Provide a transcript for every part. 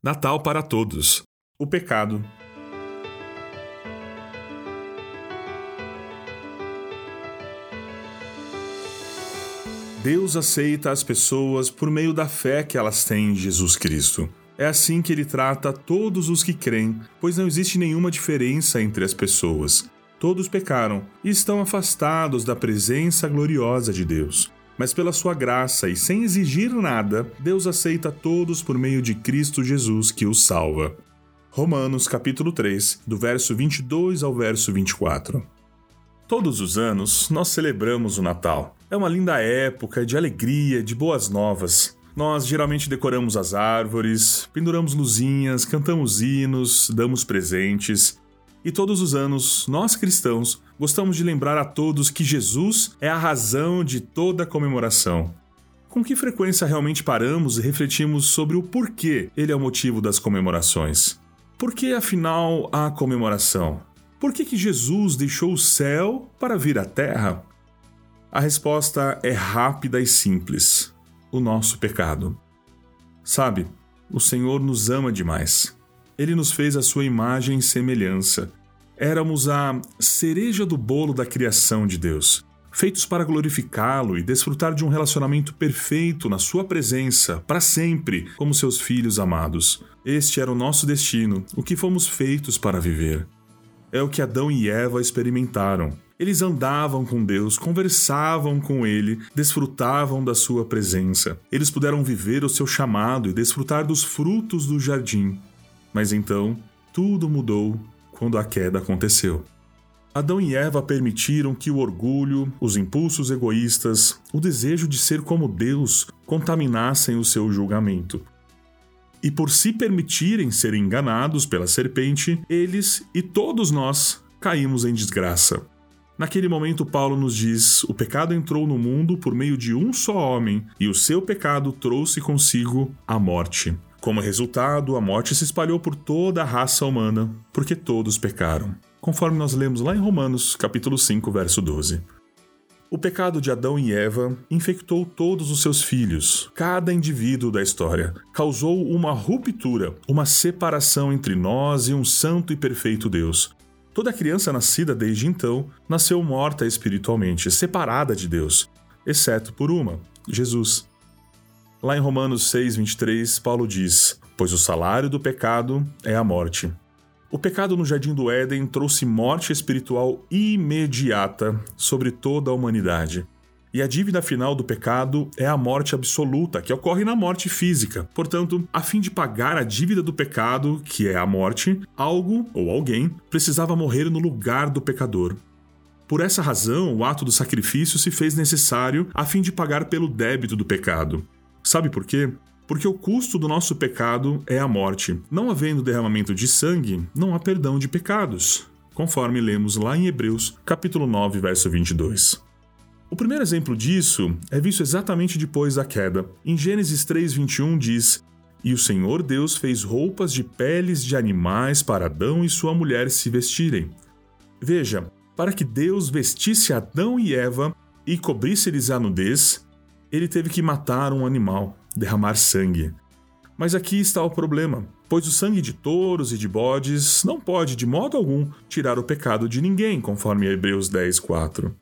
Natal para todos. O pecado. Deus aceita as pessoas por meio da fé que elas têm em Jesus Cristo. É assim que ele trata todos os que creem, pois não existe nenhuma diferença entre as pessoas. Todos pecaram e estão afastados da presença gloriosa de Deus mas pela sua graça e sem exigir nada, Deus aceita todos por meio de Cristo Jesus que os salva. Romanos capítulo 3, do verso 22 ao verso 24. Todos os anos nós celebramos o Natal. É uma linda época de alegria, de boas novas. Nós geralmente decoramos as árvores, penduramos luzinhas, cantamos hinos, damos presentes. E todos os anos, nós cristãos gostamos de lembrar a todos que Jesus é a razão de toda comemoração. Com que frequência realmente paramos e refletimos sobre o porquê ele é o motivo das comemorações? Por que afinal a comemoração? Por que, que Jesus deixou o céu para vir à terra? A resposta é rápida e simples: o nosso pecado. Sabe, o Senhor nos ama demais. Ele nos fez a sua imagem e semelhança. Éramos a cereja do bolo da criação de Deus, feitos para glorificá-lo e desfrutar de um relacionamento perfeito na sua presença, para sempre, como seus filhos amados. Este era o nosso destino, o que fomos feitos para viver. É o que Adão e Eva experimentaram. Eles andavam com Deus, conversavam com Ele, desfrutavam da Sua presença. Eles puderam viver o seu chamado e desfrutar dos frutos do jardim. Mas então, tudo mudou quando a queda aconteceu. Adão e Eva permitiram que o orgulho, os impulsos egoístas, o desejo de ser como Deus contaminassem o seu julgamento. E por se permitirem ser enganados pela serpente, eles e todos nós caímos em desgraça. Naquele momento, Paulo nos diz: o pecado entrou no mundo por meio de um só homem, e o seu pecado trouxe consigo a morte. Como resultado, a morte se espalhou por toda a raça humana, porque todos pecaram. Conforme nós lemos lá em Romanos, capítulo 5, verso 12. O pecado de Adão e Eva infectou todos os seus filhos, cada indivíduo da história. Causou uma ruptura, uma separação entre nós e um santo e perfeito Deus. Toda criança nascida desde então nasceu morta espiritualmente, separada de Deus, exceto por uma, Jesus. Lá em Romanos 6:23, Paulo diz: "Pois o salário do pecado é a morte". O pecado no jardim do Éden trouxe morte espiritual imediata sobre toda a humanidade. E a dívida final do pecado é a morte absoluta, que ocorre na morte física. Portanto, a fim de pagar a dívida do pecado, que é a morte, algo ou alguém precisava morrer no lugar do pecador. Por essa razão, o ato do sacrifício se fez necessário a fim de pagar pelo débito do pecado. Sabe por quê? Porque o custo do nosso pecado é a morte. Não havendo derramamento de sangue, não há perdão de pecados, conforme lemos lá em Hebreus, capítulo 9, verso 22. O primeiro exemplo disso é visto exatamente depois da queda. Em Gênesis 3:21 diz: "E o Senhor Deus fez roupas de peles de animais para Adão e sua mulher se vestirem." Veja, para que Deus vestisse Adão e Eva e cobrisse-lhes a nudez, ele teve que matar um animal, derramar sangue. Mas aqui está o problema, pois o sangue de touros e de bodes não pode de modo algum tirar o pecado de ninguém, conforme Hebreus 10, 4.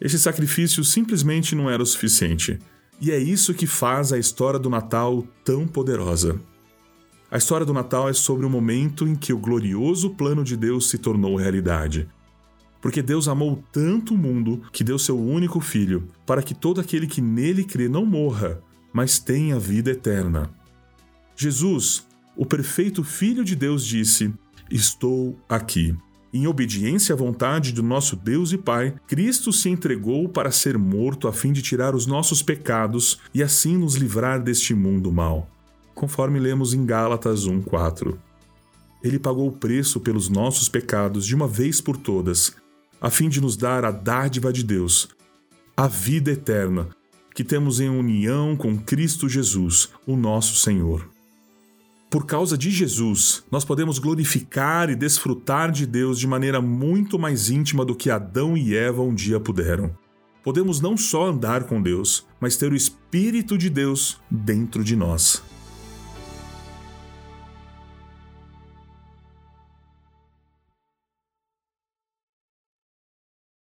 Esse sacrifício simplesmente não era o suficiente. E é isso que faz a história do Natal tão poderosa. A história do Natal é sobre o momento em que o glorioso plano de Deus se tornou realidade porque Deus amou tanto o mundo que deu seu único filho, para que todo aquele que nele crê não morra, mas tenha vida eterna. Jesus, o perfeito Filho de Deus, disse: Estou aqui. Em obediência à vontade do nosso Deus e Pai, Cristo se entregou para ser morto a fim de tirar os nossos pecados e assim nos livrar deste mundo mau. Conforme lemos em Gálatas 1:4. Ele pagou o preço pelos nossos pecados de uma vez por todas, a fim de nos dar a dádiva de Deus, a vida eterna, que temos em união com Cristo Jesus, o nosso Senhor. Por causa de Jesus, nós podemos glorificar e desfrutar de Deus de maneira muito mais íntima do que Adão e Eva um dia puderam. Podemos não só andar com Deus, mas ter o Espírito de Deus dentro de nós.